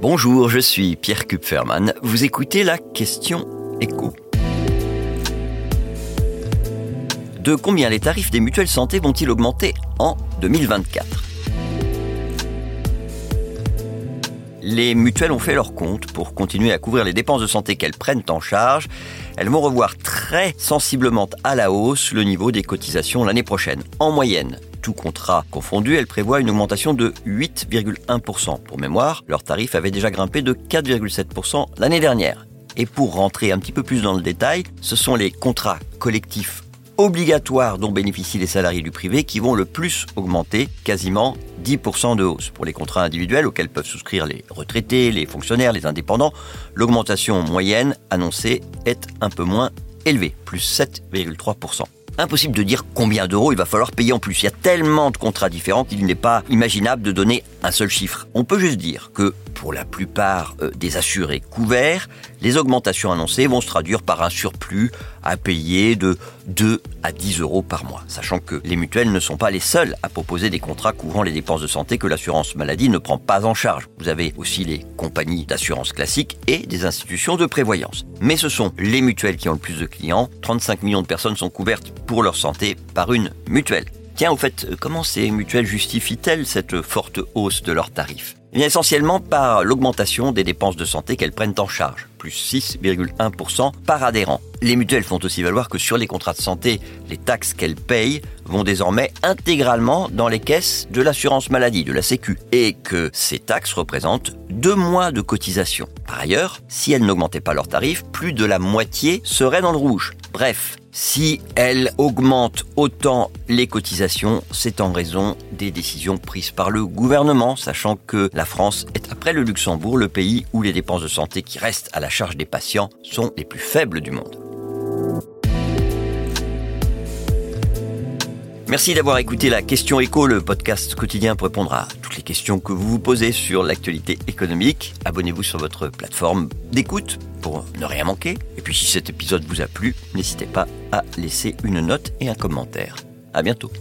Bonjour, je suis Pierre Kupferman. Vous écoutez la question écho. De combien les tarifs des mutuelles santé vont-ils augmenter en 2024 Les mutuelles ont fait leur compte pour continuer à couvrir les dépenses de santé qu'elles prennent en charge. Elles vont revoir très sensiblement à la hausse le niveau des cotisations l'année prochaine. En moyenne, tout contrat confondu, elle prévoit une augmentation de 8,1%. Pour mémoire, leur tarif avait déjà grimpé de 4,7% l'année dernière. Et pour rentrer un petit peu plus dans le détail, ce sont les contrats collectifs obligatoires dont bénéficient les salariés du privé qui vont le plus augmenter, quasiment 10% de hausse. Pour les contrats individuels auxquels peuvent souscrire les retraités, les fonctionnaires, les indépendants, l'augmentation moyenne annoncée est un peu moins élevée, plus 7,3%. Impossible de dire combien d'euros il va falloir payer en plus. Il y a tellement de contrats différents qu'il n'est pas imaginable de donner un seul chiffre. On peut juste dire que pour la plupart euh, des assurés couverts, les augmentations annoncées vont se traduire par un surplus à payer de 2 à 10 euros par mois, sachant que les mutuelles ne sont pas les seules à proposer des contrats couvrant les dépenses de santé que l'assurance maladie ne prend pas en charge. Vous avez aussi les compagnies d'assurance classiques et des institutions de prévoyance. Mais ce sont les mutuelles qui ont le plus de clients. 35 millions de personnes sont couvertes pour leur santé par une mutuelle. Tiens, au fait, comment ces mutuelles justifient-elles cette forte hausse de leurs tarifs? Eh essentiellement par l'augmentation des dépenses de santé qu'elles prennent en charge, plus 6,1% par adhérent. Les mutuelles font aussi valoir que sur les contrats de santé, les taxes qu'elles payent vont désormais intégralement dans les caisses de l'assurance maladie, de la Sécu, et que ces taxes représentent deux mois de cotisation. Par ailleurs, si elles n'augmentaient pas leurs tarifs, plus de la moitié serait dans le rouge. Bref, si elle augmente autant les cotisations, c'est en raison des décisions prises par le gouvernement, sachant que la France est après le Luxembourg le pays où les dépenses de santé qui restent à la charge des patients sont les plus faibles du monde. Merci d'avoir écouté la question écho, le podcast quotidien pour répondre à toutes les questions que vous vous posez sur l'actualité économique. Abonnez-vous sur votre plateforme d'écoute pour ne rien manquer. Et puis si cet épisode vous a plu, n'hésitez pas à laisser une note et un commentaire. À bientôt.